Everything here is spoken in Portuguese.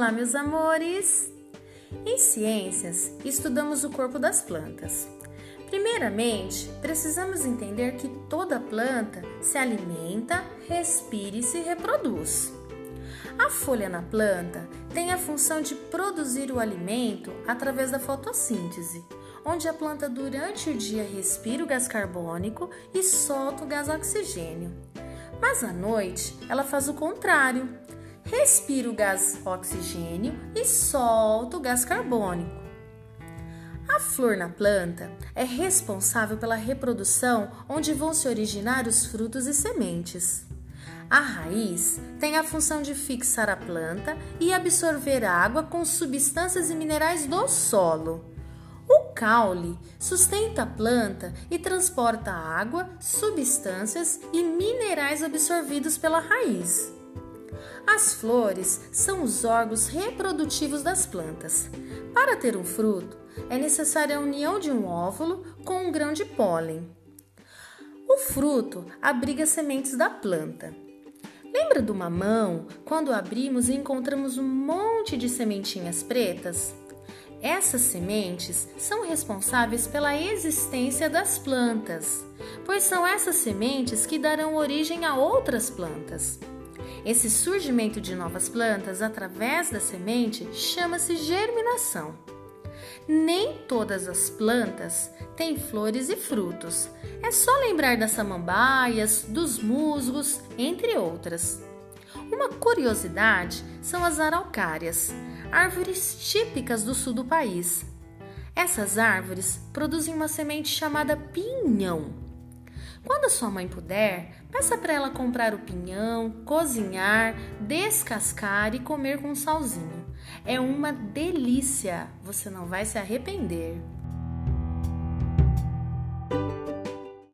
Olá, meus amores! Em ciências, estudamos o corpo das plantas. Primeiramente, precisamos entender que toda planta se alimenta, respira e se reproduz. A folha na planta tem a função de produzir o alimento através da fotossíntese, onde a planta durante o dia respira o gás carbônico e solta o gás oxigênio. Mas à noite, ela faz o contrário respira o gás oxigênio e solta o gás carbônico. A flor na planta é responsável pela reprodução, onde vão se originar os frutos e sementes. A raiz tem a função de fixar a planta e absorver água com substâncias e minerais do solo. O caule sustenta a planta e transporta água, substâncias e minerais absorvidos pela raiz. As flores são os órgãos reprodutivos das plantas. Para ter um fruto, é necessária a união de um óvulo com um grão de pólen. O fruto abriga sementes da planta. Lembra do mamão, quando abrimos e encontramos um monte de sementinhas pretas? Essas sementes são responsáveis pela existência das plantas, pois são essas sementes que darão origem a outras plantas. Esse surgimento de novas plantas através da semente chama-se germinação. Nem todas as plantas têm flores e frutos. É só lembrar das samambaias, dos musgos, entre outras. Uma curiosidade são as araucárias, árvores típicas do sul do país. Essas árvores produzem uma semente chamada pinhão quando a sua mãe puder, peça para ela comprar o pinhão, cozinhar, descascar e comer com salzinho. É uma delícia, você não vai se arrepender.